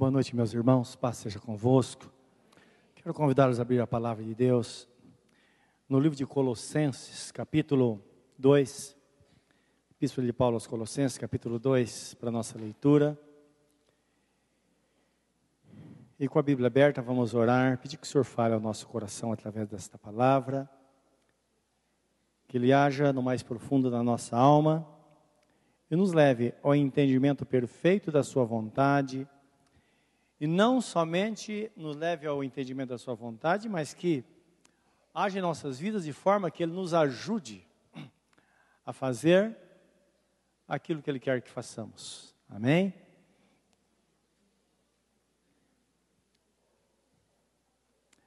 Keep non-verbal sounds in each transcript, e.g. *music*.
Boa noite, meus irmãos. Paz seja convosco. Quero convidá-los a abrir a palavra de Deus no livro de Colossenses, capítulo 2. Epístola de Paulo aos Colossenses, capítulo 2, para nossa leitura. E com a Bíblia aberta, vamos orar, pedir que o Senhor fale ao nosso coração através desta palavra, que Ele haja no mais profundo da nossa alma e nos leve ao entendimento perfeito da Sua vontade, e não somente nos leve ao entendimento da Sua vontade, mas que age em nossas vidas de forma que Ele nos ajude a fazer aquilo que Ele quer que façamos. Amém?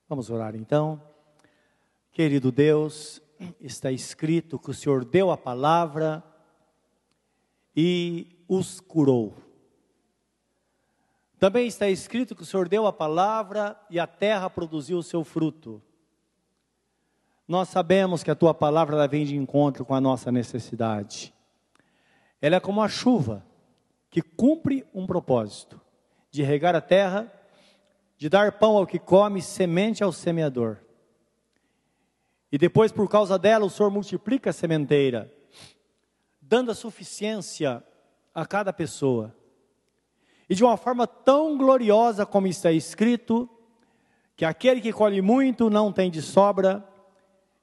Vamos orar então. Querido Deus, está escrito que o Senhor deu a palavra e os curou. Também está escrito que o Senhor deu a palavra e a terra produziu o seu fruto. Nós sabemos que a tua palavra ela vem de encontro com a nossa necessidade. Ela é como a chuva que cumpre um propósito de regar a terra, de dar pão ao que come, semente ao semeador. E depois, por causa dela, o Senhor multiplica a sementeira, dando a suficiência a cada pessoa. E de uma forma tão gloriosa como está escrito, que aquele que colhe muito não tem de sobra,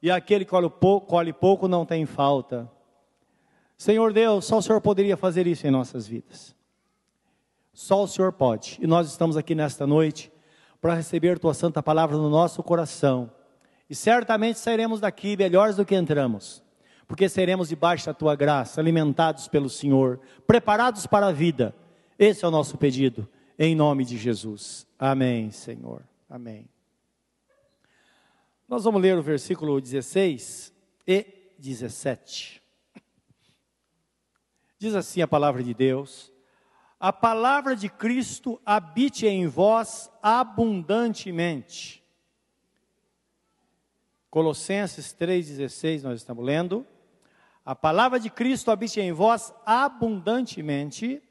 e aquele que colhe pouco, colhe pouco não tem falta. Senhor Deus, só o Senhor poderia fazer isso em nossas vidas. Só o Senhor pode. E nós estamos aqui nesta noite para receber tua santa palavra no nosso coração. E certamente sairemos daqui melhores do que entramos, porque seremos debaixo da tua graça, alimentados pelo Senhor, preparados para a vida. Esse é o nosso pedido, em nome de Jesus. Amém, Senhor. Amém. Nós vamos ler o versículo 16 e 17. Diz assim a palavra de Deus: A palavra de Cristo habite em vós abundantemente. Colossenses 3,16, nós estamos lendo. A palavra de Cristo habite em vós abundantemente,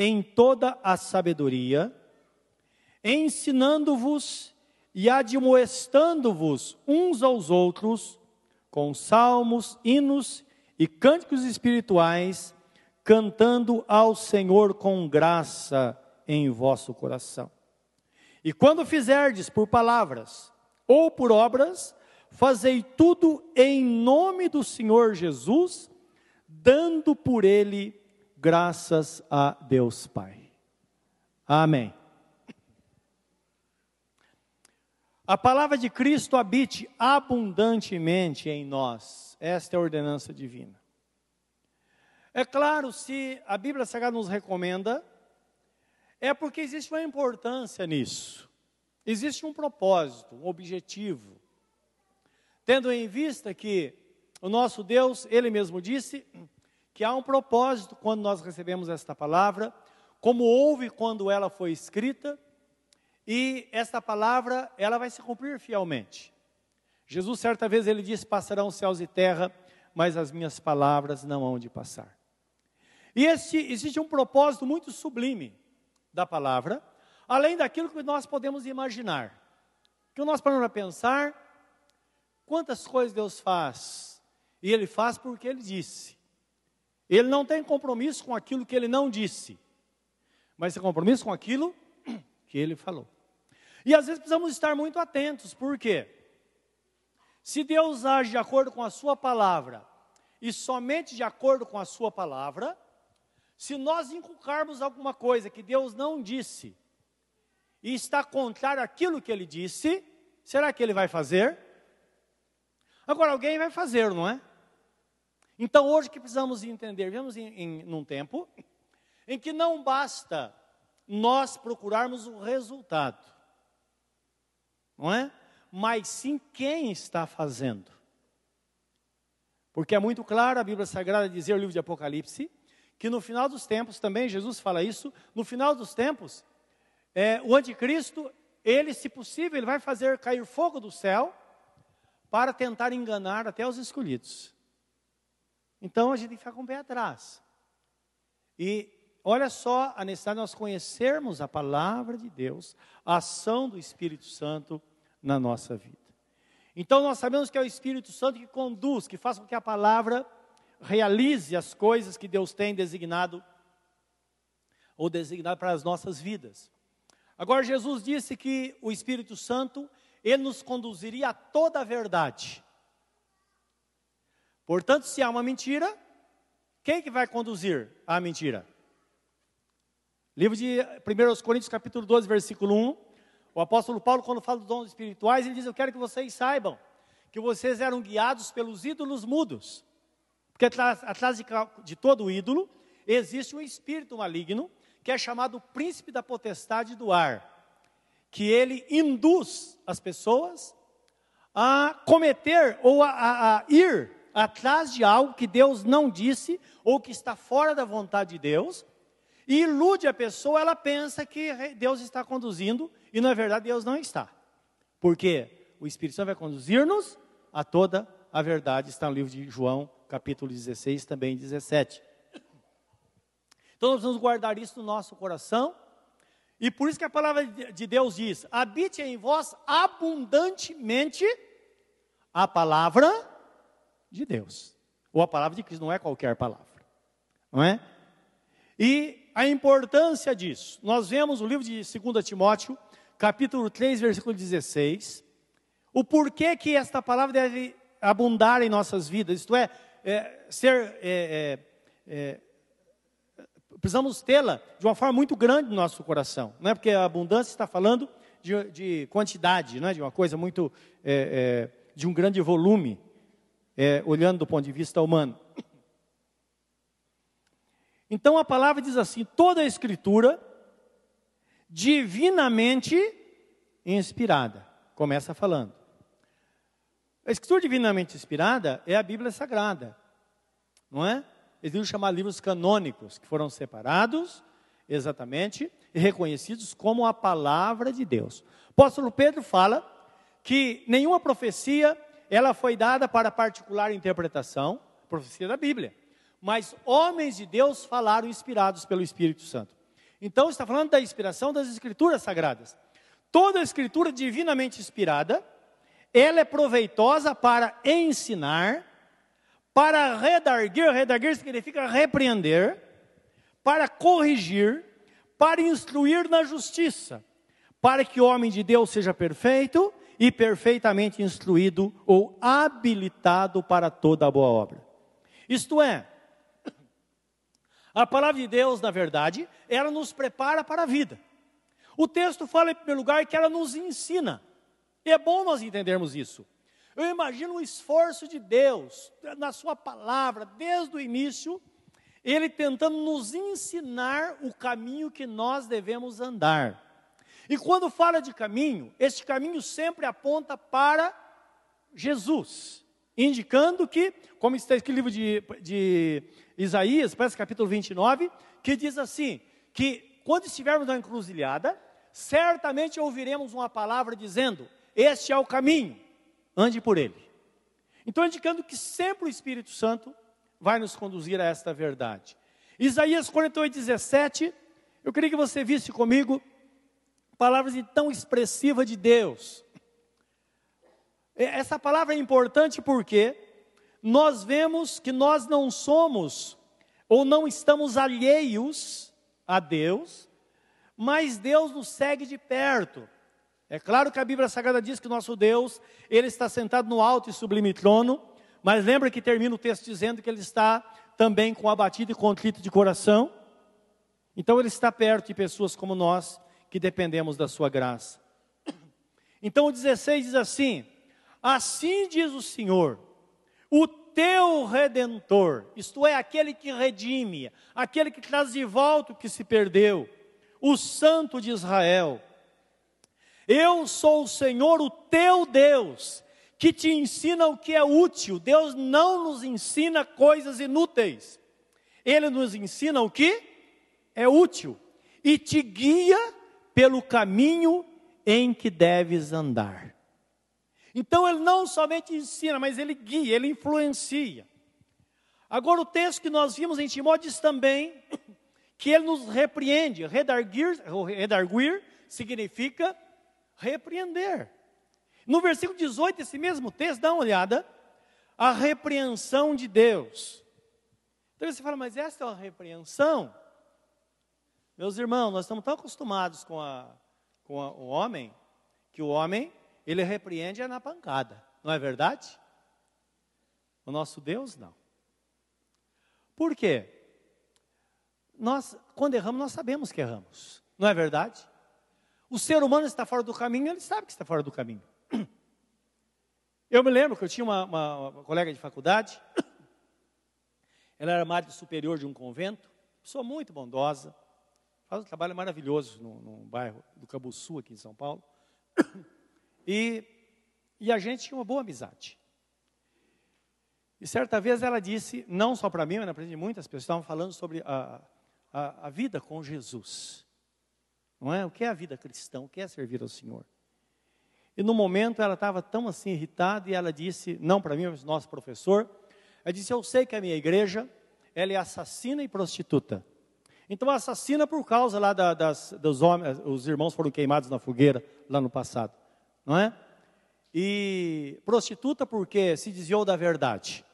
em toda a sabedoria, ensinando-vos e admoestando-vos uns aos outros com salmos, hinos e cânticos espirituais, cantando ao Senhor com graça em vosso coração. E quando fizerdes por palavras ou por obras, fazei tudo em nome do Senhor Jesus, dando por ele graças a Deus Pai. Amém. A palavra de Cristo habite abundantemente em nós. Esta é a ordenança divina. É claro, se a Bíblia Sagrada nos recomenda, é porque existe uma importância nisso. Existe um propósito, um objetivo. Tendo em vista que o nosso Deus, Ele mesmo disse que há um propósito quando nós recebemos esta palavra, como houve quando ela foi escrita, e esta palavra, ela vai se cumprir fielmente. Jesus, certa vez, ele disse: Passarão céus e terra, mas as minhas palavras não hão de passar. E este, existe um propósito muito sublime da palavra, além daquilo que nós podemos imaginar. Que nós paramos a pensar quantas coisas Deus faz, e Ele faz porque Ele disse. Ele não tem compromisso com aquilo que Ele não disse, mas tem compromisso com aquilo que Ele falou. E às vezes precisamos estar muito atentos, por quê? Se Deus age de acordo com a Sua palavra, e somente de acordo com a Sua palavra, se nós inculcarmos alguma coisa que Deus não disse, e está contrário àquilo que Ele disse, será que Ele vai fazer? Agora, alguém vai fazer, não é? Então, hoje que precisamos entender, vivemos em, em num tempo em que não basta nós procurarmos o resultado não é? Mas sim quem está fazendo. Porque é muito claro a Bíblia Sagrada dizer, o livro de Apocalipse, que no final dos tempos, também Jesus fala isso, no final dos tempos, é, o anticristo, ele, se possível, ele vai fazer cair fogo do céu para tentar enganar até os escolhidos. Então a gente tem que ficar com o pé atrás. E olha só a necessidade de nós conhecermos a palavra de Deus, a ação do Espírito Santo na nossa vida. Então nós sabemos que é o Espírito Santo que conduz, que faz com que a palavra realize as coisas que Deus tem designado ou designado para as nossas vidas. Agora Jesus disse que o Espírito Santo ele nos conduziria a toda a verdade. Portanto, se há uma mentira, quem que vai conduzir a mentira? Livro de 1 Coríntios capítulo 12, versículo 1. O apóstolo Paulo, quando fala dos dons espirituais, ele diz: Eu quero que vocês saibam que vocês eram guiados pelos ídolos mudos. Porque atrás, atrás de, de todo ídolo existe um espírito maligno, que é chamado príncipe da potestade do ar, que ele induz as pessoas a cometer ou a, a, a ir atrás de algo que Deus não disse ou que está fora da vontade de Deus e ilude a pessoa, ela pensa que Deus está conduzindo e na verdade Deus não está. Porque o Espírito Santo vai conduzir-nos a toda a verdade, está no livro de João, capítulo 16, também 17. Então nós vamos guardar isso no nosso coração. E por isso que a palavra de Deus diz: habite em vós abundantemente a palavra de Deus. Ou a palavra de Cristo, não é qualquer palavra. Não é? E a importância disso. Nós vemos o livro de 2 Timóteo, capítulo 3, versículo 16, o porquê que esta palavra deve abundar em nossas vidas, isto é, é ser, é, é, é precisamos tê-la de uma forma muito grande no nosso coração, não é porque a abundância está falando de, de quantidade, não é de uma coisa muito, é, é, de um grande volume, olhando do ponto de vista humano. Então a palavra diz assim: toda a escritura divinamente inspirada. Começa falando. A escritura divinamente inspirada é a Bíblia Sagrada, não é? Eles chamar livros canônicos, que foram separados, exatamente, e reconhecidos como a palavra de Deus. O apóstolo Pedro fala que nenhuma profecia ela foi dada para particular interpretação, profecia da Bíblia mas homens de Deus falaram inspirados pelo Espírito Santo. Então está falando da inspiração das escrituras sagradas. Toda escritura divinamente inspirada, ela é proveitosa para ensinar, para redarguir, redarguir significa repreender, para corrigir, para instruir na justiça, para que o homem de Deus seja perfeito e perfeitamente instruído ou habilitado para toda a boa obra. Isto é, a palavra de Deus, na verdade, ela nos prepara para a vida. O texto fala, em primeiro lugar, que ela nos ensina. E é bom nós entendermos isso. Eu imagino o esforço de Deus, na Sua palavra, desde o início, Ele tentando nos ensinar o caminho que nós devemos andar. E quando fala de caminho, este caminho sempre aponta para Jesus, indicando que, como está escrito no livro de, de Isaías, parece capítulo 29, que diz assim: que quando estivermos na encruzilhada, certamente ouviremos uma palavra dizendo: Este é o caminho, ande por ele. Então, indicando que sempre o Espírito Santo vai nos conduzir a esta verdade. Isaías 48, 17, eu queria que você visse comigo palavras tão expressivas de Deus. Essa palavra é importante porque nós vemos que nós não somos ou não estamos alheios a Deus, mas Deus nos segue de perto. É claro que a Bíblia Sagrada diz que nosso Deus, ele está sentado no alto e sublime trono, mas lembra que termina o texto dizendo que ele está também com abatido e contrito de coração. Então ele está perto de pessoas como nós que dependemos da sua graça. Então o 16 diz assim: Assim diz o Senhor, o teu redentor, isto é, aquele que redime, aquele que traz de volta o que se perdeu, o Santo de Israel. Eu sou o Senhor, o teu Deus, que te ensina o que é útil. Deus não nos ensina coisas inúteis. Ele nos ensina o que é útil e te guia pelo caminho em que deves andar. Então ele não somente ensina, mas ele guia, ele influencia. Agora o texto que nós vimos em Timóteo diz também que ele nos repreende. Redarguir, redarguir significa repreender. No versículo 18, esse mesmo texto, dá uma olhada, a repreensão de Deus. Então você fala, mas essa é uma repreensão? Meus irmãos, nós estamos tão acostumados com, a, com a, o homem, que o homem, ele repreende é na pancada, não é verdade? O nosso Deus, não. Por quê? Nós, quando erramos, nós sabemos que erramos, não é verdade? O ser humano está fora do caminho, ele sabe que está fora do caminho. *clears throat* Eu me lembro que eu tinha uma, uma, uma colega de faculdade, *clears throat* ela era madre superior de um convento, pessoa muito bondosa, faz um trabalho maravilhoso no, no bairro do Cabuçu, aqui em São Paulo. *coughs* E, e a gente tinha uma boa amizade. E certa vez ela disse, não só para mim, mas para muitas pessoas estavam falando sobre a, a, a, vida com Jesus. Não é? O que é a vida cristã? O que é servir ao Senhor? E no momento ela estava tão assim irritada e ela disse, não para mim, mas nosso professor, ela disse, eu sei que a minha igreja, ela é assassina e prostituta. Então assassina por causa lá da, das, dos homens, os irmãos foram queimados na fogueira lá no passado, não é? E prostituta porque se desviou da verdade.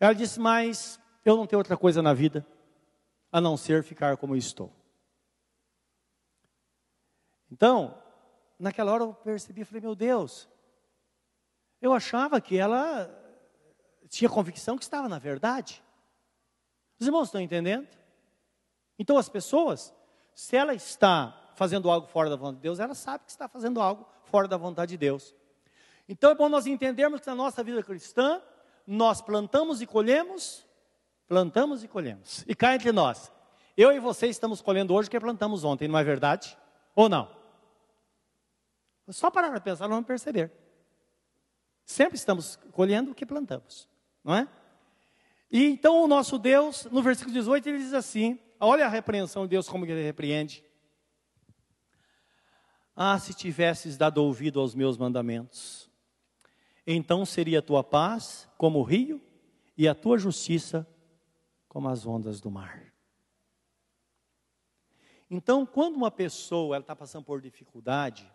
Ela disse, mas eu não tenho outra coisa na vida a não ser ficar como estou. Então, naquela hora eu percebi, falei, meu Deus, eu achava que ela tinha convicção que estava na verdade. Os irmãos estão entendendo? Então as pessoas, se ela está fazendo algo fora da vontade de Deus, ela sabe que está fazendo algo fora da vontade de Deus. Então é bom nós entendermos que na nossa vida cristã, nós plantamos e colhemos, plantamos e colhemos. E cá entre nós, eu e você estamos colhendo hoje o que plantamos ontem, não é verdade? Ou não? Só parar para pensar, não vamos perceber. Sempre estamos colhendo o que plantamos, não é? E então o nosso Deus, no versículo 18, ele diz assim: olha a repreensão de Deus, como ele repreende. Ah, se tivesses dado ouvido aos meus mandamentos, então seria a tua paz como o rio e a tua justiça como as ondas do mar. Então, quando uma pessoa está passando por dificuldade,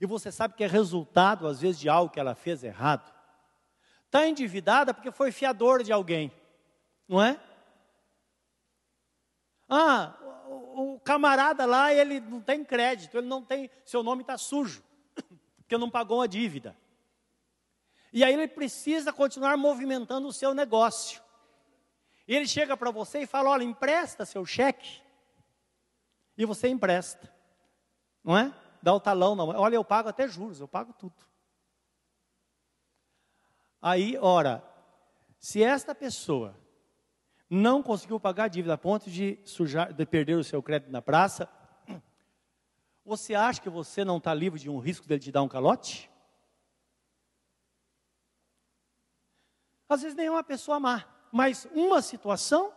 e você sabe que é resultado, às vezes, de algo que ela fez errado, está endividada porque foi fiador de alguém, não é? Ah, o, camarada lá, ele não tem crédito, ele não tem, seu nome está sujo, *coughs* porque não pagou a dívida. E aí ele precisa continuar movimentando o seu negócio. E ele chega para você e fala: olha, empresta seu cheque. E você empresta. Não é? Dá o talão, não. Olha, eu pago até juros, eu pago tudo. Aí, ora, se esta pessoa não conseguiu pagar a dívida a ponto de, sujar, de perder o seu crédito na praça, você acha que você não está livre de um risco dele te dar um calote? Às vezes nem é uma pessoa má, mas uma situação,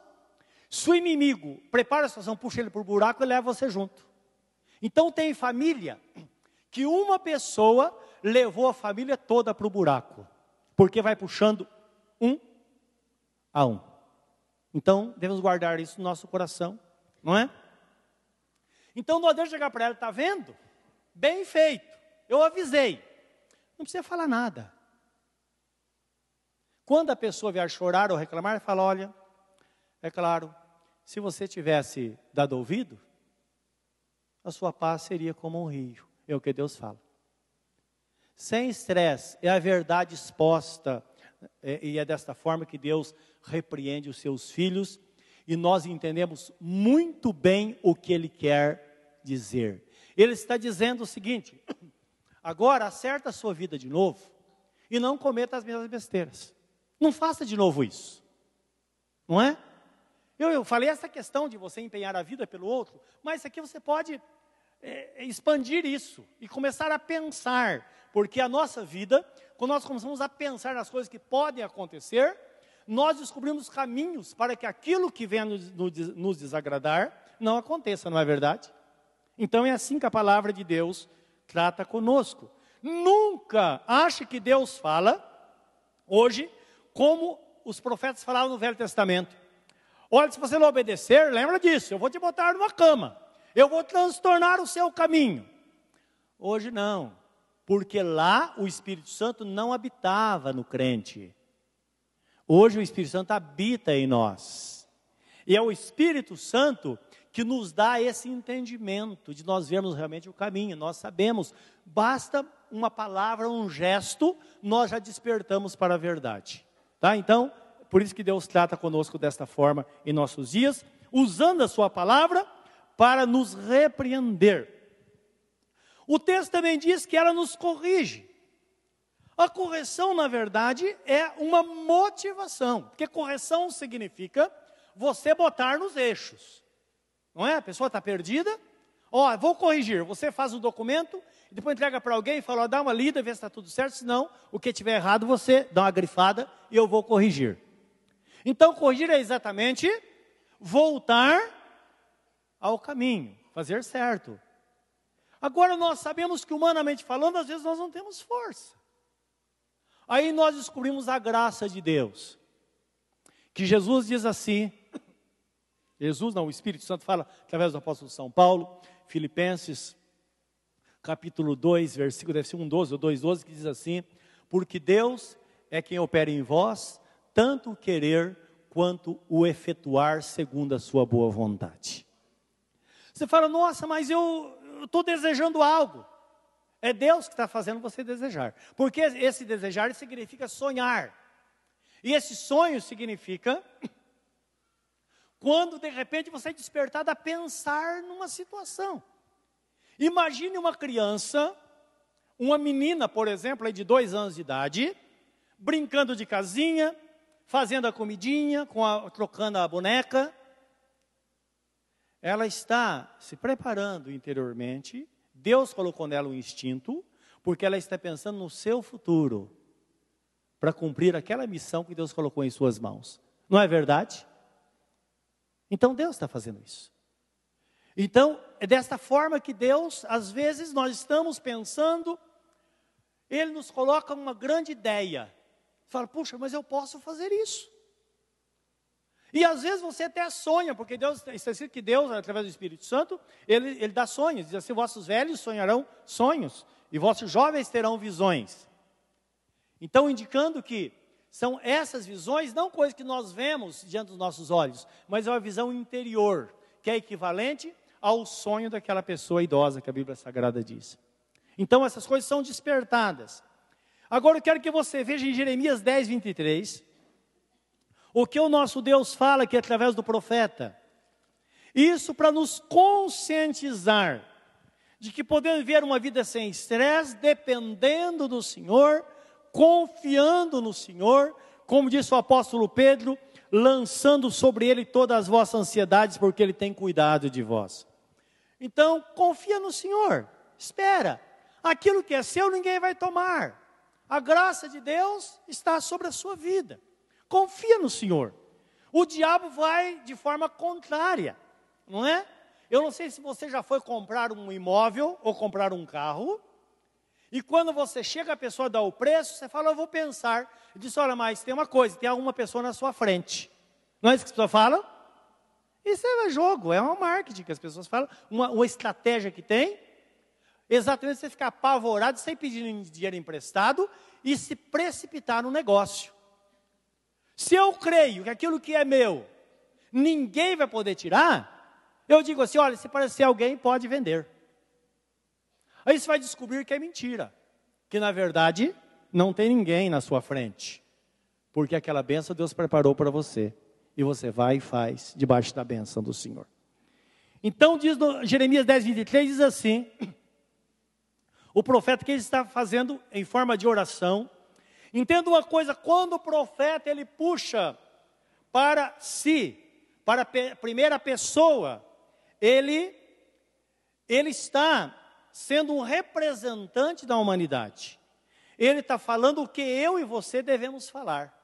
se o inimigo prepara a situação, puxa ele para o buraco e leva você junto. Então tem família que uma pessoa levou a família toda para o buraco, porque vai puxando um a um. Então, devemos guardar isso no nosso coração, não é? Então, nós devemos chegar para ela, está vendo? Bem feito, eu avisei. Não precisa falar nada. Quando a pessoa vier chorar ou reclamar, fala: olha, é claro, se você tivesse dado ouvido, a sua paz seria como um rio. É o que Deus fala. Sem estresse, é a verdade exposta. É, e é desta forma que Deus repreende os seus filhos e nós entendemos muito bem o que ele quer dizer. Ele está dizendo o seguinte: *clears throat* agora acerta a sua vida de novo e não cometa as mesmas besteiras. Não faça de novo isso. Não é? Eu, eu falei essa questão de você empenhar a vida pelo outro, mas aqui você pode é, expandir isso e começar a pensar, porque a nossa vida, quando nós começamos a pensar nas coisas que podem acontecer, nós descobrimos caminhos para que aquilo que venha nos, nos desagradar não aconteça, não é verdade? Então é assim que a palavra de Deus trata conosco. Nunca ache que Deus fala, hoje, como os profetas falavam no Velho Testamento. Olha, se você não obedecer, lembra disso, eu vou te botar numa cama, eu vou transtornar o seu caminho. Hoje não, porque lá o Espírito Santo não habitava no crente. Hoje o Espírito Santo habita em nós. E é o Espírito Santo que nos dá esse entendimento de nós vermos realmente o caminho. Nós sabemos, basta uma palavra, um gesto, nós já despertamos para a verdade. Tá? Então, por isso que Deus trata conosco desta forma em nossos dias, usando a sua palavra para nos repreender. O texto também diz que ela nos corrige. A correção, na verdade, é uma motivação, porque correção significa você botar nos eixos. Não é? A pessoa está perdida. Ó, vou corrigir. Você faz o documento, e depois entrega para alguém e fala, ó, dá uma lida, vê se está tudo certo, senão o que tiver errado você dá uma grifada e eu vou corrigir. Então, corrigir é exatamente voltar ao caminho, fazer certo. Agora, nós sabemos que, humanamente falando, às vezes nós não temos força. Aí nós descobrimos a graça de Deus. Que Jesus diz assim, Jesus não, o Espírito Santo fala através do apóstolo São Paulo, Filipenses, capítulo 2, versículo deve ser 1, 12 ou 2, 12, que diz assim, porque Deus é quem opera em vós, tanto o querer quanto o efetuar segundo a sua boa vontade. Você fala, nossa, mas eu estou desejando algo. É Deus que está fazendo você desejar. Porque esse desejar significa sonhar. E esse sonho significa *coughs* quando de repente você é despertado a pensar numa situação. Imagine uma criança, uma menina, por exemplo, de dois anos de idade, brincando de casinha, fazendo a comidinha, a, trocando a boneca. Ela está se preparando interiormente Deus colocou nela um instinto, porque ela está pensando no seu futuro, para cumprir aquela missão que Deus colocou em suas mãos. Não é verdade? Então Deus está fazendo isso. Então, é desta forma que Deus, às vezes, nós estamos pensando, Ele nos coloca uma grande ideia. Fala, puxa, mas eu posso fazer isso. E às vezes você até sonha, porque Deus, está escrito que Deus, através do Espírito Santo, ele, ele dá sonhos. Diz assim: vossos velhos sonharão sonhos, e vossos jovens terão visões. Então, indicando que são essas visões, não coisas que nós vemos diante dos nossos olhos, mas é uma visão interior, que é equivalente ao sonho daquela pessoa idosa que a Bíblia Sagrada diz. Então, essas coisas são despertadas. Agora, eu quero que você veja em Jeremias 10, 23 o que o nosso Deus fala aqui através do profeta. Isso para nos conscientizar de que podemos viver uma vida sem estresse, dependendo do Senhor, confiando no Senhor, como disse o apóstolo Pedro, lançando sobre ele todas as vossas ansiedades, porque ele tem cuidado de vós. Então, confia no Senhor, espera. Aquilo que é seu ninguém vai tomar. A graça de Deus está sobre a sua vida. Confia no Senhor. O diabo vai de forma contrária, não é? Eu não sei se você já foi comprar um imóvel ou comprar um carro, e quando você chega, a pessoa dá o preço, você fala, eu vou pensar. E diz, olha, mas tem uma coisa, tem alguma pessoa na sua frente. Não é isso que as pessoas falam? Isso é jogo, é uma marketing que as pessoas falam, uma, uma estratégia que tem. Exatamente você ficar apavorado sem pedir dinheiro emprestado e se precipitar no negócio. Se eu creio que aquilo que é meu, ninguém vai poder tirar, eu digo assim: olha, se parecer alguém, pode vender. Aí você vai descobrir que é mentira, que na verdade não tem ninguém na sua frente, porque aquela benção Deus preparou para você, e você vai e faz debaixo da benção do Senhor. Então, diz no Jeremias 10, 23, diz assim: *clears throat* o profeta que ele está fazendo em forma de oração, Entenda uma coisa, quando o profeta ele puxa para si, para a primeira pessoa, ele ele está sendo um representante da humanidade. Ele está falando o que eu e você devemos falar.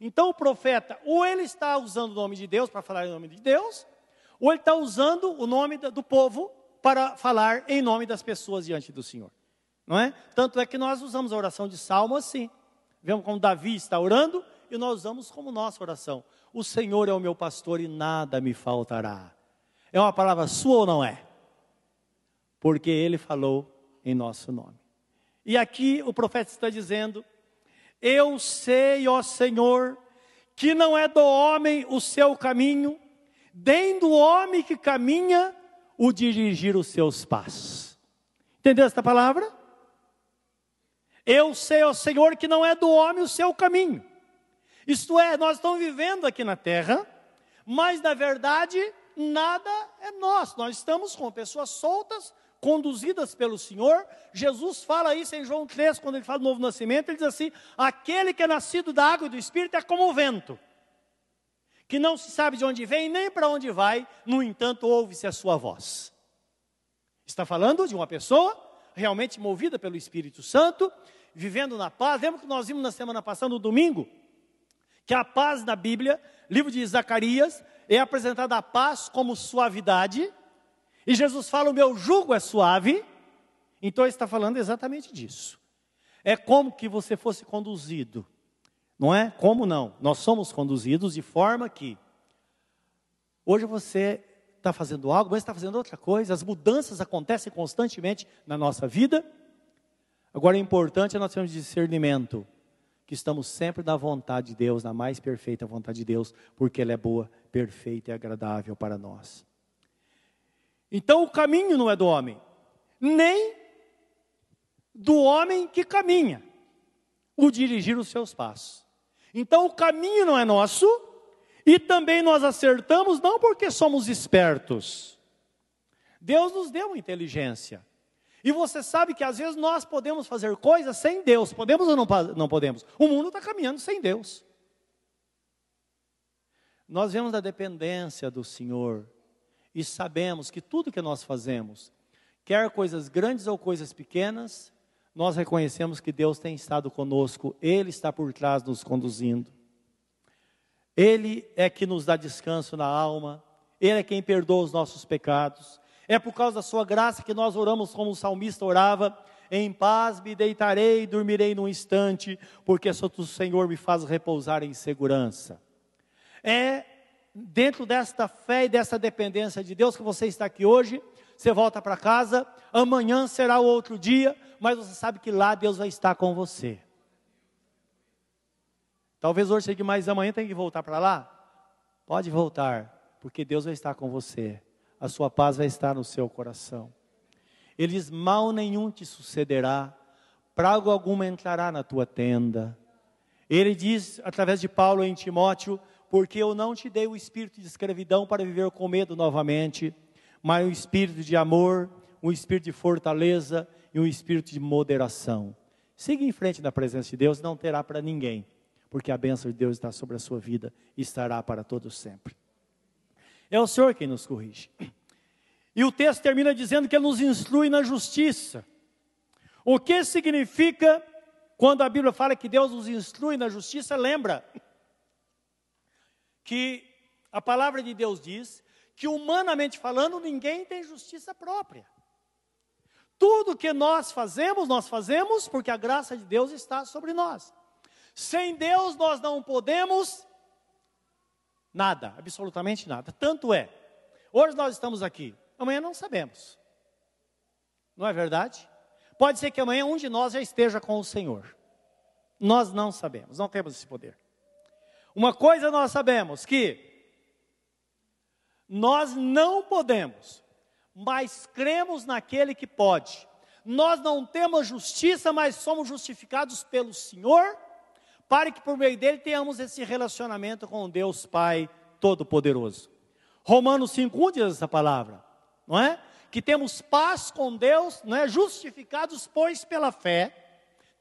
Então o profeta, ou ele está usando o nome de Deus para falar em nome de Deus, ou ele está usando o nome do povo para falar em nome das pessoas diante do Senhor. Não é? Tanto é que nós usamos a oração de salmo assim. Vemos como Davi está orando e nós usamos como nossa oração. O Senhor é o meu pastor e nada me faltará. É uma palavra sua ou não é? Porque ele falou em nosso nome. E aqui o profeta está dizendo: Eu sei, ó Senhor, que não é do homem o seu caminho, nem do homem que caminha o dirigir os seus passos. Entendeu esta palavra? Eu sei, ó Senhor, que não é do homem o seu caminho. Isto é, nós estamos vivendo aqui na terra, mas na verdade nada é nosso. Nós estamos com pessoas soltas, conduzidas pelo Senhor. Jesus fala isso em João 3, quando ele fala do novo nascimento, ele diz assim: aquele que é nascido da água e do Espírito é como o vento, que não se sabe de onde vem nem para onde vai, no entanto, ouve-se a sua voz. Está falando de uma pessoa realmente movida pelo Espírito Santo, vivendo na paz. Lembra que nós vimos na semana passada, no domingo, que a paz na Bíblia, livro de Zacarias, é apresentada a paz como suavidade, e Jesus fala: O meu jugo é suave, então está falando exatamente disso. É como que você fosse conduzido, não é? Como não? Nós somos conduzidos de forma que, hoje você está fazendo algo, mas está fazendo outra coisa, as mudanças acontecem constantemente na nossa vida. Agora, o importante é nós termos discernimento que estamos sempre na vontade de Deus, na mais perfeita vontade de Deus, porque ela é boa, perfeita e agradável para nós. Então o caminho não é do homem, nem do homem que caminha, o dirigir os seus passos. Então o caminho não é nosso, e também nós acertamos não porque somos espertos. Deus nos deu inteligência. E você sabe que às vezes nós podemos fazer coisas sem Deus. Podemos ou não, não podemos? O mundo está caminhando sem Deus. Nós vemos a dependência do Senhor e sabemos que tudo que nós fazemos, quer coisas grandes ou coisas pequenas, nós reconhecemos que Deus tem estado conosco, Ele está por trás nos conduzindo. Ele é que nos dá descanso na alma, Ele é quem perdoa os nossos pecados, é por causa da sua graça que nós oramos como o salmista orava: em paz me deitarei e dormirei num instante, porque o Senhor me faz repousar em segurança. É dentro desta fé e dessa dependência de Deus que você está aqui hoje. Você volta para casa, amanhã será o outro dia, mas você sabe que lá Deus vai estar com você. Talvez hoje chegue mais amanhã tem que voltar para lá. Pode voltar, porque Deus vai estar com você a sua paz vai estar no seu coração. Ele diz: mal nenhum te sucederá, praga alguma entrará na tua tenda. Ele diz, através de Paulo em Timóteo, porque eu não te dei o espírito de escravidão para viver com medo novamente, mas o espírito de amor, um espírito de fortaleza e um espírito de moderação. Siga em frente na presença de Deus, não terá para ninguém, porque a bênção de Deus está sobre a sua vida e estará para todos sempre. É o Senhor quem nos corrige. E o texto termina dizendo que Ele nos instrui na justiça. O que significa quando a Bíblia fala que Deus nos instrui na justiça? Lembra que a palavra de Deus diz que, humanamente falando, ninguém tem justiça própria. Tudo que nós fazemos, nós fazemos porque a graça de Deus está sobre nós. Sem Deus nós não podemos Nada, absolutamente nada. Tanto é, hoje nós estamos aqui, amanhã não sabemos. Não é verdade? Pode ser que amanhã um de nós já esteja com o Senhor. Nós não sabemos, não temos esse poder. Uma coisa nós sabemos que nós não podemos, mas cremos naquele que pode. Nós não temos justiça, mas somos justificados pelo Senhor para que por meio dele tenhamos esse relacionamento com Deus Pai Todo-Poderoso. Romanos 5,1 diz essa palavra, não é? Que temos paz com Deus, não é? Justificados, pois, pela fé,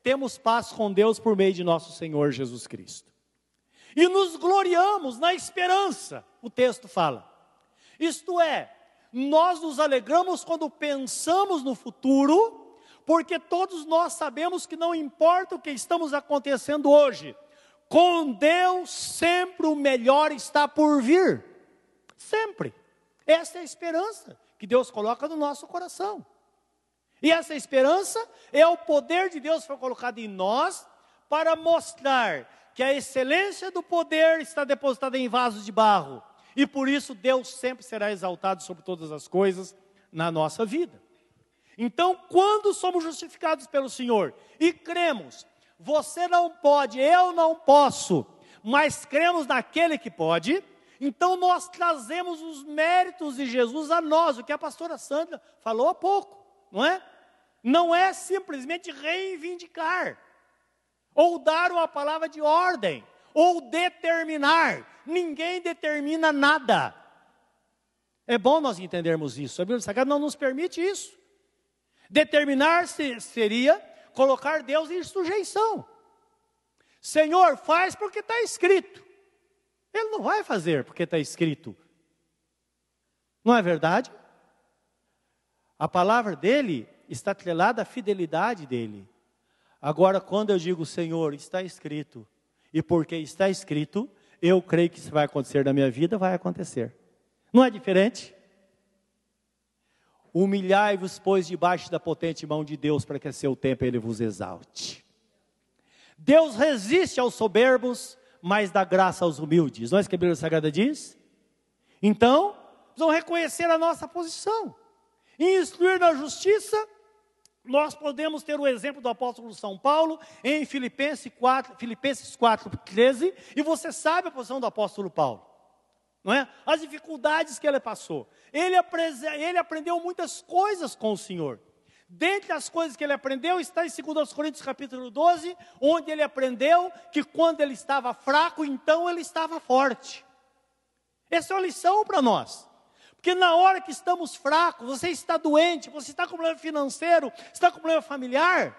temos paz com Deus por meio de nosso Senhor Jesus Cristo. E nos gloriamos na esperança, o texto fala. Isto é, nós nos alegramos quando pensamos no futuro, porque todos nós sabemos que não importa o que estamos acontecendo hoje, com Deus sempre o melhor está por vir. Sempre. Essa é a esperança que Deus coloca no nosso coração. E essa esperança é o poder de Deus que foi colocado em nós para mostrar que a excelência do poder está depositada em vasos de barro, e por isso Deus sempre será exaltado sobre todas as coisas na nossa vida. Então, quando somos justificados pelo Senhor e cremos, você não pode, eu não posso, mas cremos naquele que pode, então nós trazemos os méritos de Jesus a nós, o que a pastora Sandra falou há pouco, não é? Não é simplesmente reivindicar, ou dar uma palavra de ordem, ou determinar. Ninguém determina nada. É bom nós entendermos isso. A Bíblia Sagrada não nos permite isso. Determinar -se seria colocar Deus em sujeição. Senhor, faz porque está escrito. Ele não vai fazer porque está escrito. Não é verdade? A palavra dele está atrelada à fidelidade dele. Agora, quando eu digo, Senhor, está escrito, e porque está escrito, eu creio que isso vai acontecer na minha vida, vai acontecer. Não é diferente? Humilhai-vos, pois, debaixo da potente mão de Deus, para que a seu tempo ele vos exalte. Deus resiste aos soberbos, mas dá graça aos humildes. Não é isso que a Bíblia Sagrada diz? Então, precisamos reconhecer a nossa posição. E instruir na justiça, nós podemos ter o exemplo do apóstolo São Paulo em Filipenses 4, Filipenses 4 13, e você sabe a posição do apóstolo Paulo não é? As dificuldades que ele passou. Ele, ele aprendeu muitas coisas com o Senhor. Dentre as coisas que ele aprendeu está em 2 Coríntios capítulo 12, onde ele aprendeu que quando ele estava fraco, então ele estava forte. Essa é uma lição para nós. Porque na hora que estamos fracos, você está doente, você está com problema financeiro, está com problema familiar,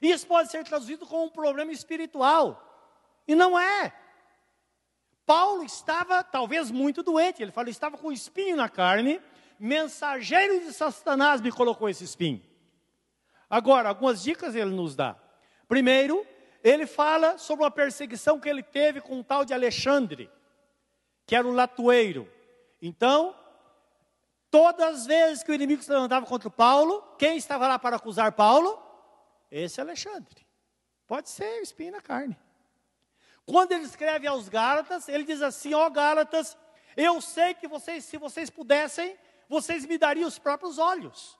isso pode ser traduzido como um problema espiritual. E não é. Paulo estava talvez muito doente, ele fala, estava com espinho na carne, mensageiro de Satanás me colocou esse espinho. Agora, algumas dicas ele nos dá. Primeiro, ele fala sobre uma perseguição que ele teve com um tal de Alexandre, que era o latoeiro. Então, todas as vezes que o inimigo se levantava contra Paulo, quem estava lá para acusar Paulo? Esse Alexandre. Pode ser o espinho na carne. Quando ele escreve aos Gálatas, ele diz assim: Ó oh, Gálatas, eu sei que vocês, se vocês pudessem, vocês me dariam os próprios olhos.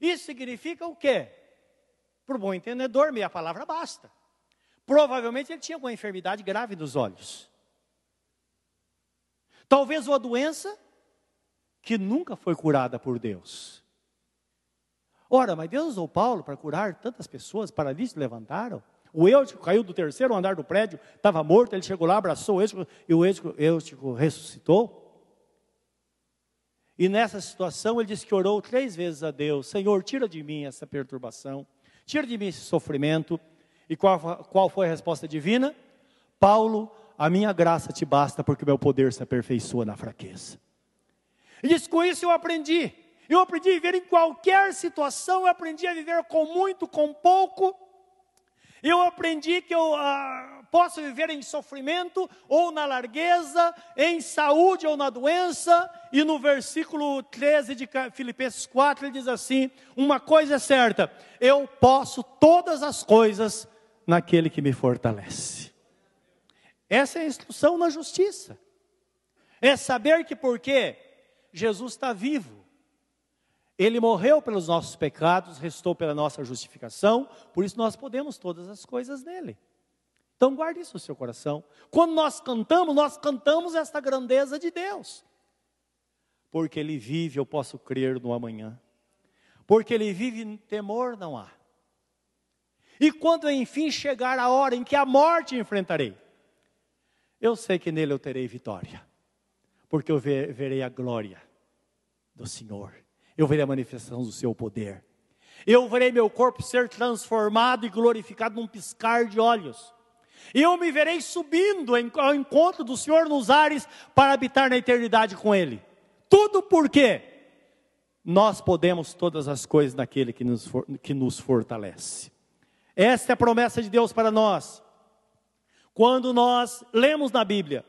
Isso significa o quê? Para o bom entendedor, meia palavra basta. Provavelmente ele tinha alguma enfermidade grave nos olhos. Talvez uma doença que nunca foi curada por Deus. Ora, mas Deus usou Paulo para curar tantas pessoas, paralíticos levantaram. O Eutico caiu do terceiro andar do prédio, estava morto, ele chegou lá, abraçou o Eutico, e o Eutico, Eutico ressuscitou. E nessa situação ele disse que orou três vezes a Deus: Senhor, tira de mim essa perturbação, tira de mim esse sofrimento. E qual, qual foi a resposta divina? Paulo, a minha graça te basta, porque o meu poder se aperfeiçoa na fraqueza. E disse: com isso eu aprendi. Eu aprendi a viver em qualquer situação, eu aprendi a viver com muito, com pouco eu aprendi que eu ah, posso viver em sofrimento ou na largueza, em saúde ou na doença, e no versículo 13 de Filipenses 4 ele diz assim: Uma coisa é certa, eu posso todas as coisas naquele que me fortalece. Essa é a instrução na justiça, é saber que porque Jesus está vivo, ele morreu pelos nossos pecados, restou pela nossa justificação, por isso nós podemos todas as coisas nele. Então guarde isso no seu coração. Quando nós cantamos, nós cantamos esta grandeza de Deus. Porque ele vive, eu posso crer no amanhã. Porque ele vive, temor não há. E quando enfim chegar a hora em que a morte enfrentarei, eu sei que nele eu terei vitória. Porque eu verei a glória do Senhor eu verei a manifestação do seu poder. Eu verei meu corpo ser transformado e glorificado num piscar de olhos. E eu me verei subindo ao encontro do Senhor nos ares para habitar na eternidade com Ele. Tudo porque nós podemos todas as coisas naquele que nos, que nos fortalece. Esta é a promessa de Deus para nós. Quando nós lemos na Bíblia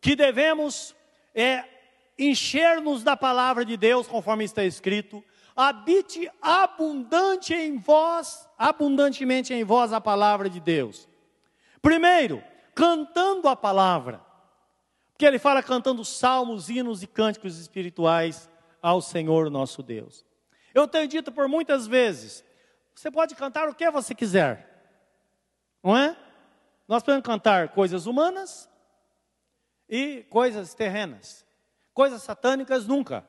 que devemos é, encher-nos da palavra de Deus, conforme está escrito, habite abundante em vós, abundantemente em vós a palavra de Deus. Primeiro, cantando a palavra. Porque ele fala cantando salmos, hinos e cânticos espirituais ao Senhor nosso Deus. Eu tenho dito por muitas vezes, você pode cantar o que você quiser. Não é? Nós podemos cantar coisas humanas e coisas terrenas. Coisas satânicas nunca.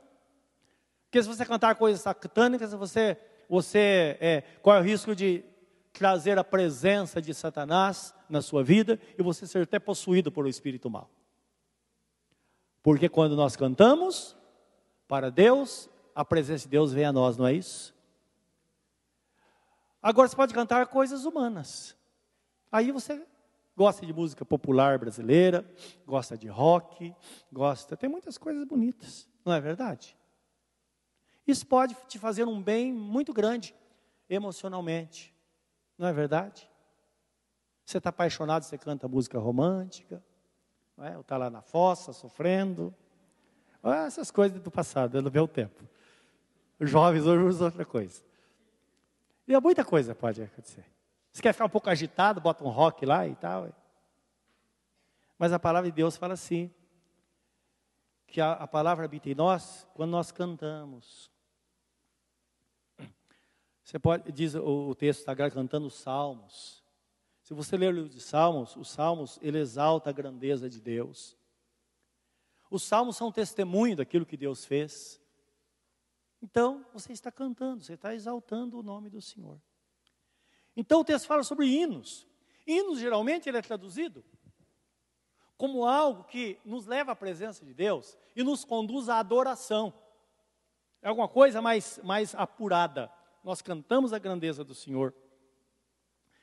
Porque se você cantar coisas satânicas, você, você é, corre o risco de trazer a presença de Satanás na sua vida e você ser até possuído por um espírito mal. Porque quando nós cantamos para Deus, a presença de Deus vem a nós, não é isso? Agora você pode cantar coisas humanas. Aí você gosta de música popular brasileira, gosta de rock, gosta, tem muitas coisas bonitas, não é verdade? Isso pode te fazer um bem muito grande emocionalmente, não é verdade? Você está apaixonado, você canta música romântica, não é? ou está lá na fossa sofrendo. Ah, essas coisas do passado, do meu tempo. Os jovens hoje usam outra coisa. E muita coisa pode acontecer. Você quer ficar um pouco agitado, bota um rock lá e tal. Mas a palavra de Deus fala assim: que a, a palavra habita em nós quando nós cantamos. Você pode, diz o, o texto sagrado, cantando os salmos. Se você ler o livro de Salmos, os Salmos, ele exalta a grandeza de Deus. Os Salmos são testemunho daquilo que Deus fez. Então, você está cantando, você está exaltando o nome do Senhor. Então, o texto fala sobre hinos. Hinos, geralmente, ele é traduzido como algo que nos leva à presença de Deus e nos conduz à adoração. É alguma coisa mais, mais apurada nós cantamos a grandeza do Senhor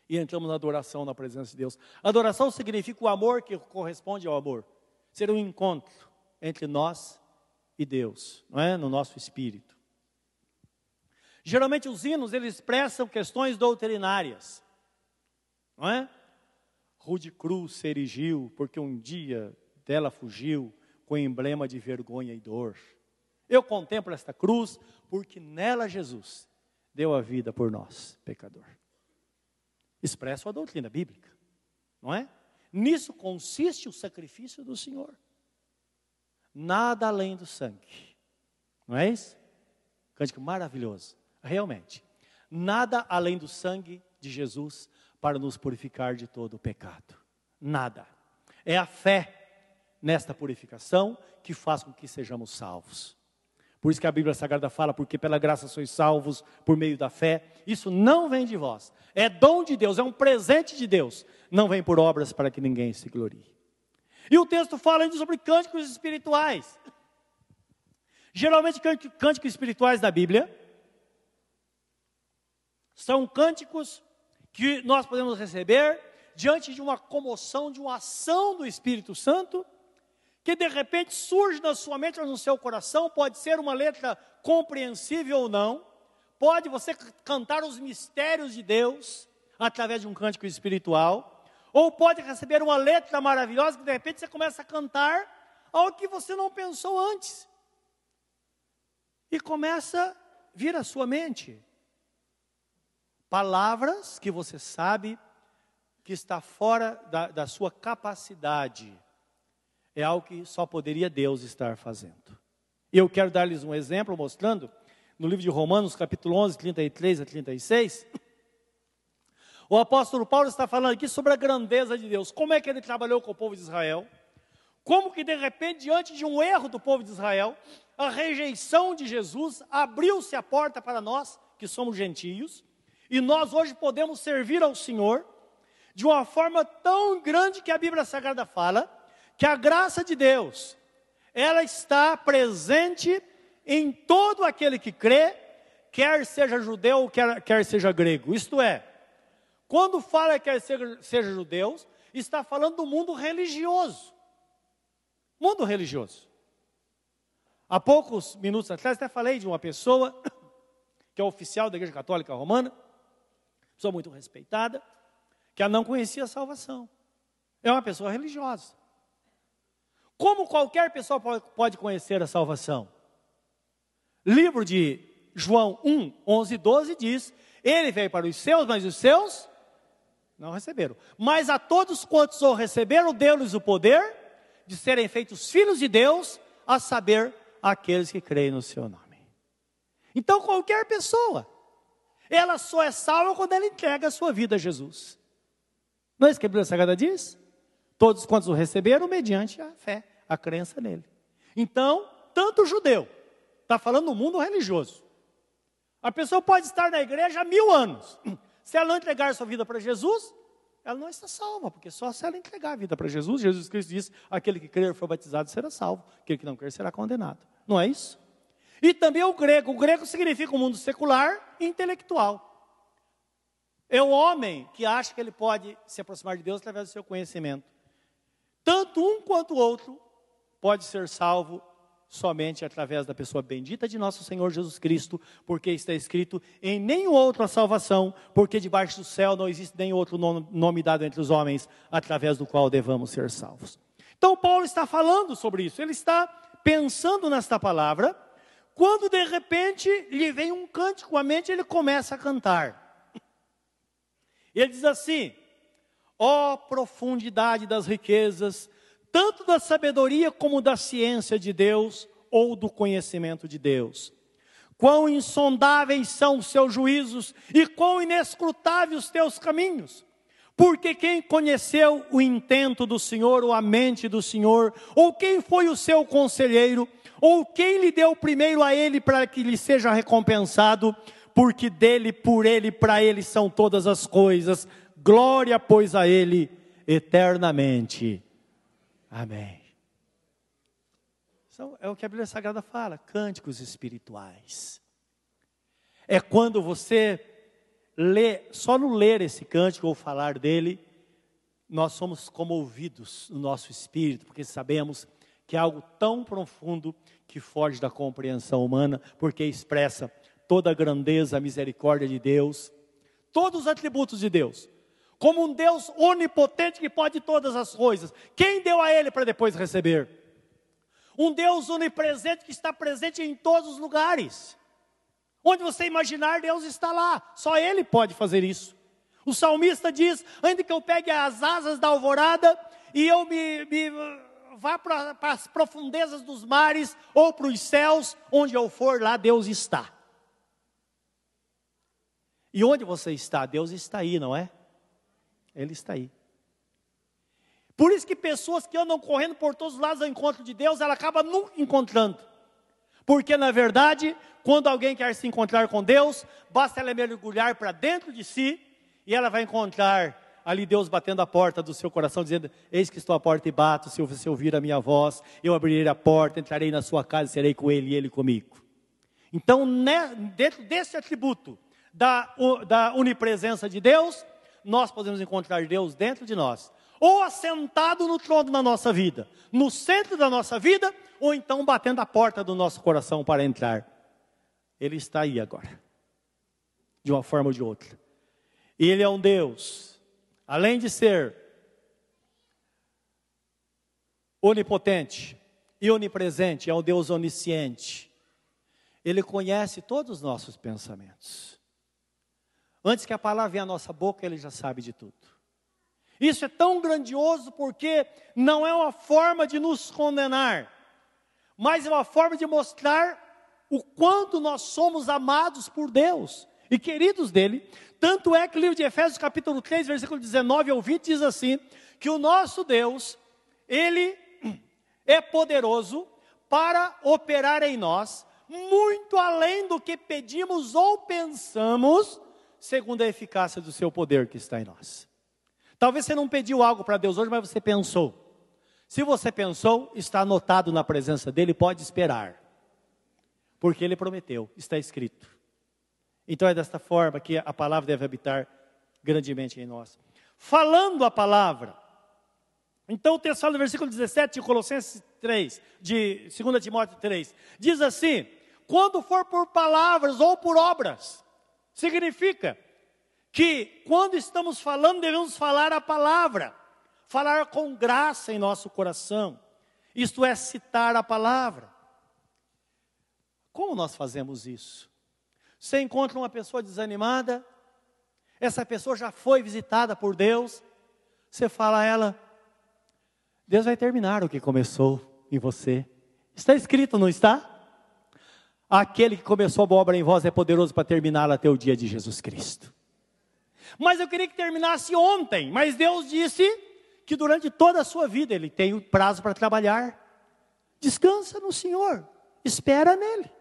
e entramos na adoração na presença de Deus. Adoração significa o amor que corresponde ao amor. Ser um encontro entre nós e Deus, não é? No nosso espírito. Geralmente os hinos eles expressam questões doutrinárias, não é? Rude cruz se erigiu porque um dia dela fugiu com emblema de vergonha e dor. Eu contemplo esta cruz porque nela Jesus deu a vida por nós, pecador. Expressa a doutrina bíblica, não é? Nisso consiste o sacrifício do Senhor. Nada além do sangue. Não é isso? Cântico maravilhoso, realmente. Nada além do sangue de Jesus para nos purificar de todo o pecado. Nada. É a fé nesta purificação que faz com que sejamos salvos. Por isso que a Bíblia Sagrada fala, porque pela graça sois salvos por meio da fé. Isso não vem de vós. É dom de Deus, é um presente de Deus. Não vem por obras para que ninguém se glorie. E o texto fala ainda sobre cânticos espirituais. Geralmente, cânticos espirituais da Bíblia são cânticos que nós podemos receber diante de uma comoção, de uma ação do Espírito Santo que de repente surge na sua mente ou no seu coração, pode ser uma letra compreensível ou não, pode você cantar os mistérios de Deus através de um cântico espiritual, ou pode receber uma letra maravilhosa que de repente você começa a cantar algo que você não pensou antes. E começa a vir à sua mente palavras que você sabe que está fora da, da sua capacidade é algo que só poderia Deus estar fazendo. Eu quero dar-lhes um exemplo mostrando no livro de Romanos, capítulo 11, 33 a 36. O apóstolo Paulo está falando aqui sobre a grandeza de Deus. Como é que ele trabalhou com o povo de Israel? Como que de repente, diante de um erro do povo de Israel, a rejeição de Jesus, abriu-se a porta para nós, que somos gentios, e nós hoje podemos servir ao Senhor de uma forma tão grande que a Bíblia Sagrada fala que a graça de Deus, ela está presente em todo aquele que crê, quer seja judeu, quer, quer seja grego. Isto é, quando fala quer seja, seja judeu, está falando do mundo religioso. Mundo religioso. Há poucos minutos atrás, até falei de uma pessoa, *coughs* que é oficial da Igreja Católica Romana, pessoa muito respeitada, que ela não conhecia a salvação. É uma pessoa religiosa. Como qualquer pessoa pode conhecer a salvação? Livro de João 1, 11 e 12 diz: Ele veio para os seus, mas os seus Não receberam. Mas a todos quantos o receberam, deu-lhes o poder de serem feitos filhos de Deus, a saber, aqueles que creem no seu nome. Então, qualquer pessoa, ela só é salva quando ela entrega a sua vida a Jesus. Não é isso que a Bíblia Sagrada diz? Todos quantos o receberam, mediante a fé, a crença nele. Então, tanto o judeu, está falando no mundo religioso. A pessoa pode estar na igreja há mil anos. *clears throat* Se ela não entregar a sua vida para Jesus, ela não está salva, porque só se ela entregar a vida para Jesus, Jesus Cristo diz: aquele que crer e for batizado será salvo, aquele que não crer será condenado. Não é isso? E também o grego. O grego significa um mundo secular e intelectual. É o homem que acha que ele pode se aproximar de Deus através do seu conhecimento. Tanto um quanto o outro pode ser salvo somente através da pessoa bendita de nosso Senhor Jesus Cristo, porque está escrito em nenhum outro a salvação, porque debaixo do céu não existe nenhum outro nome dado entre os homens através do qual devamos ser salvos. Então Paulo está falando sobre isso, ele está pensando nesta palavra, quando de repente lhe vem um cântico à mente, ele começa a cantar. Ele diz assim: ó oh, profundidade das riquezas, tanto da sabedoria como da ciência de Deus ou do conhecimento de Deus. Quão insondáveis são os seus juízos e quão inescrutáveis os teus caminhos. Porque quem conheceu o intento do Senhor ou a mente do Senhor, ou quem foi o seu conselheiro, ou quem lhe deu primeiro a ele para que lhe seja recompensado, porque dele, por ele, para ele são todas as coisas. Glória, pois, a ele eternamente. Amém. Então, é o que a Bíblia Sagrada fala, cânticos espirituais. É quando você lê, só no ler esse cântico ou falar dele, nós somos comovidos no nosso espírito, porque sabemos que é algo tão profundo que foge da compreensão humana, porque expressa toda a grandeza, a misericórdia de Deus, todos os atributos de Deus como um Deus onipotente que pode todas as coisas. Quem deu a ele para depois receber? Um Deus onipresente que está presente em todos os lugares. Onde você imaginar, Deus está lá. Só Ele pode fazer isso. O salmista diz: ainda que eu pegue as asas da alvorada e eu me, me vá para as profundezas dos mares ou para os céus, onde eu for, lá Deus está. E onde você está? Deus está aí, não é? Ele está aí. Por isso que pessoas que andam correndo por todos os lados ao encontro de Deus, ela acaba nunca encontrando. Porque na verdade, quando alguém quer se encontrar com Deus, basta ela mergulhar para dentro de si e ela vai encontrar ali Deus batendo a porta do seu coração, dizendo: Eis que estou à porta e bato, se você ouvir a minha voz, eu abrirei a porta, entrarei na sua casa e serei com ele e ele comigo. Então, né, dentro desse atributo da, da onipresença de Deus, nós podemos encontrar Deus dentro de nós, ou assentado no trono da nossa vida, no centro da nossa vida, ou então batendo a porta do nosso coração para entrar. Ele está aí agora, de uma forma ou de outra. E Ele é um Deus, além de ser onipotente e onipresente, é um Deus onisciente. Ele conhece todos os nossos pensamentos. Antes que a palavra venha à nossa boca, ele já sabe de tudo. Isso é tão grandioso porque não é uma forma de nos condenar, mas é uma forma de mostrar o quanto nós somos amados por Deus e queridos dele. Tanto é que o livro de Efésios, capítulo 3, versículo 19 ao 20, diz assim: que o nosso Deus, ele é poderoso para operar em nós muito além do que pedimos ou pensamos segundo a eficácia do seu poder que está em nós. Talvez você não pediu algo para Deus hoje, mas você pensou. Se você pensou, está anotado na presença dele, pode esperar. Porque ele prometeu, está escrito. Então é desta forma que a palavra deve habitar grandemente em nós. Falando a palavra. Então o texto fala no versículo 17 de Colossenses 3, de 2 Timóteo 3, diz assim: quando for por palavras ou por obras, Significa que quando estamos falando, devemos falar a palavra, falar com graça em nosso coração, isto é, citar a palavra. Como nós fazemos isso? Você encontra uma pessoa desanimada, essa pessoa já foi visitada por Deus, você fala a ela: Deus vai terminar o que começou em você. Está escrito, não está? Aquele que começou a boa obra em vós é poderoso para terminá-la até o dia de Jesus Cristo. Mas eu queria que terminasse ontem, mas Deus disse que durante toda a sua vida ele tem o prazo para trabalhar. Descansa no Senhor, espera nele.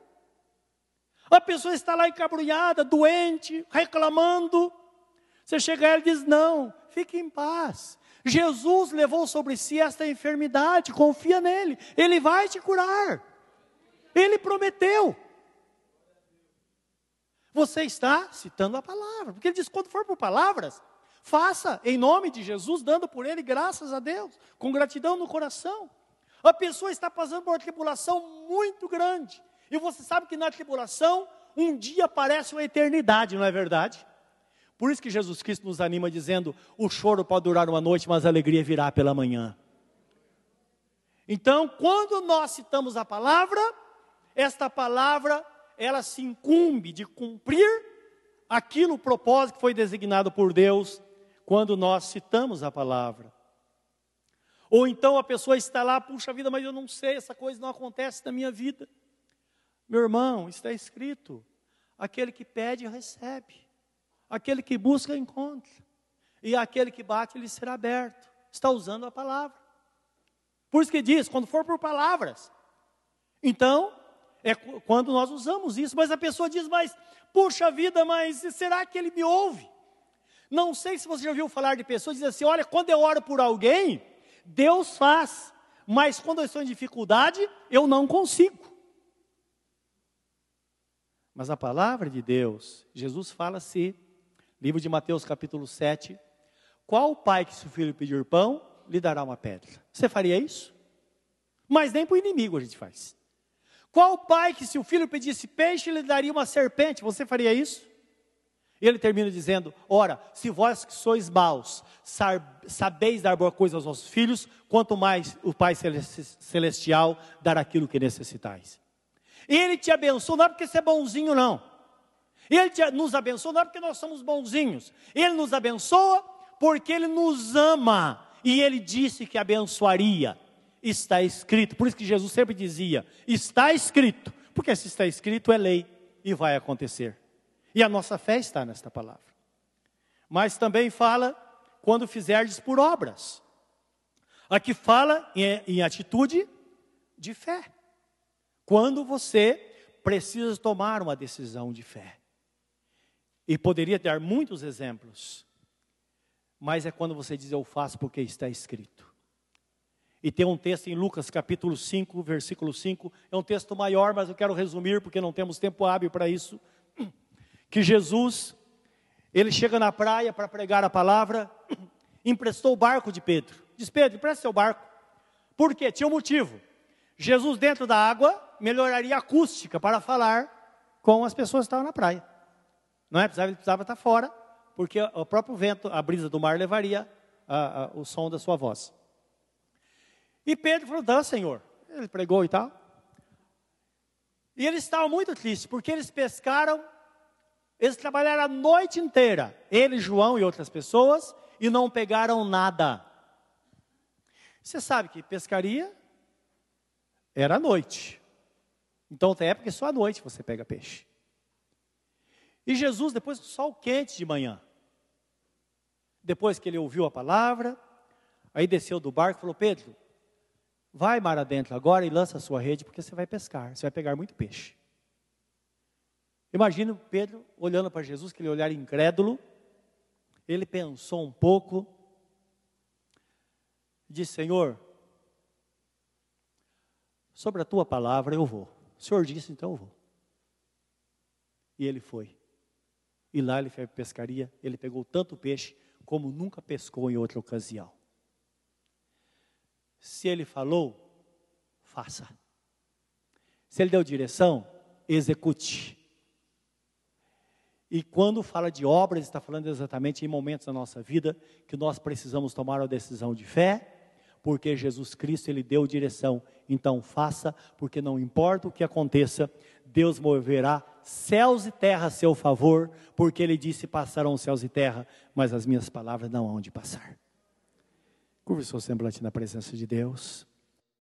A pessoa está lá encabrunhada, doente, reclamando. Você chega a ela e diz: Não, fique em paz. Jesus levou sobre si esta enfermidade, confia nele, ele vai te curar. Ele prometeu. Você está citando a palavra, porque ele diz: quando for por palavras, Faça em nome de Jesus, dando por ele graças a Deus, com gratidão no coração. A pessoa está passando por uma tribulação muito grande. E você sabe que na tribulação, um dia parece uma eternidade, não é verdade? Por isso que Jesus Cristo nos anima dizendo: o choro pode durar uma noite, mas a alegria virá pela manhã. Então, quando nós citamos a palavra, esta palavra, ela se incumbe de cumprir aquilo, o propósito que foi designado por Deus quando nós citamos a palavra. Ou então a pessoa está lá, puxa vida, mas eu não sei, essa coisa não acontece na minha vida. Meu irmão, está escrito: aquele que pede, recebe, aquele que busca, encontra, e aquele que bate, lhe será aberto. Está usando a palavra. Por isso que diz: quando for por palavras. Então, é quando nós usamos isso, mas a pessoa diz, mas, puxa vida, mas será que ele me ouve? Não sei se você já ouviu falar de pessoas que dizem assim: olha, quando eu oro por alguém, Deus faz, mas quando eu estou em dificuldade, eu não consigo. Mas a palavra de Deus, Jesus fala assim, livro de Mateus capítulo 7, qual pai que se o filho pedir pão, lhe dará uma pedra? Você faria isso? Mas nem para o inimigo a gente faz. Qual pai que se o filho pedisse peixe, lhe daria uma serpente? Você faria isso? Ele termina dizendo: Ora, se vós que sois maus, sabeis dar boa coisa aos vossos filhos, quanto mais o Pai Celestial dar aquilo que necessitais. E ele te abençoa, não é porque você é bonzinho, não. Ele te, nos abençoa, não é porque nós somos bonzinhos. Ele nos abençoa porque ele nos ama. E ele disse que abençoaria. Está escrito. Por isso que Jesus sempre dizia: Está escrito. Porque se está escrito, é lei e vai acontecer. E a nossa fé está nesta palavra. Mas também fala quando fizerdes por obras. Aqui fala em, em atitude de fé. Quando você precisa tomar uma decisão de fé. E poderia dar muitos exemplos. Mas é quando você diz eu faço porque está escrito. E tem um texto em Lucas capítulo 5, versículo 5. É um texto maior, mas eu quero resumir porque não temos tempo hábil para isso que Jesus, ele chega na praia para pregar a palavra, *clears throat* emprestou o barco de Pedro. Diz: Pedro, empresta seu barco. Por quê? Tinha um motivo. Jesus, dentro da água, melhoraria a acústica para falar com as pessoas que estavam na praia. Não é? Ele precisava estar fora, porque o próprio vento, a brisa do mar, levaria a, a, o som da sua voz. E Pedro falou: Dá, Senhor. Ele pregou e tal. E eles estavam muito tristes, porque eles pescaram eles trabalharam a noite inteira, ele, João e outras pessoas, e não pegaram nada. Você sabe que pescaria era à noite. Então tem época que só à noite você pega peixe. E Jesus, depois do sol quente de manhã, depois que ele ouviu a palavra, aí desceu do barco e falou: Pedro, vai mar adentro agora e lança a sua rede, porque você vai pescar, você vai pegar muito peixe. Imagina Pedro olhando para Jesus, aquele olhar incrédulo. Ele pensou um pouco, disse: Senhor, sobre a tua palavra eu vou. O Senhor disse, então eu vou. E ele foi. E lá ele fez pescaria, ele pegou tanto peixe como nunca pescou em outra ocasião. Se ele falou, faça. Se ele deu direção, execute. E quando fala de obras, está falando exatamente em momentos da nossa vida que nós precisamos tomar uma decisão de fé, porque Jesus Cristo ele deu direção. Então faça, porque não importa o que aconteça, Deus moverá céus e terra a seu favor, porque ele disse: passarão céus e terra, mas as minhas palavras não hão de passar. Curva o seu semblante na presença de Deus.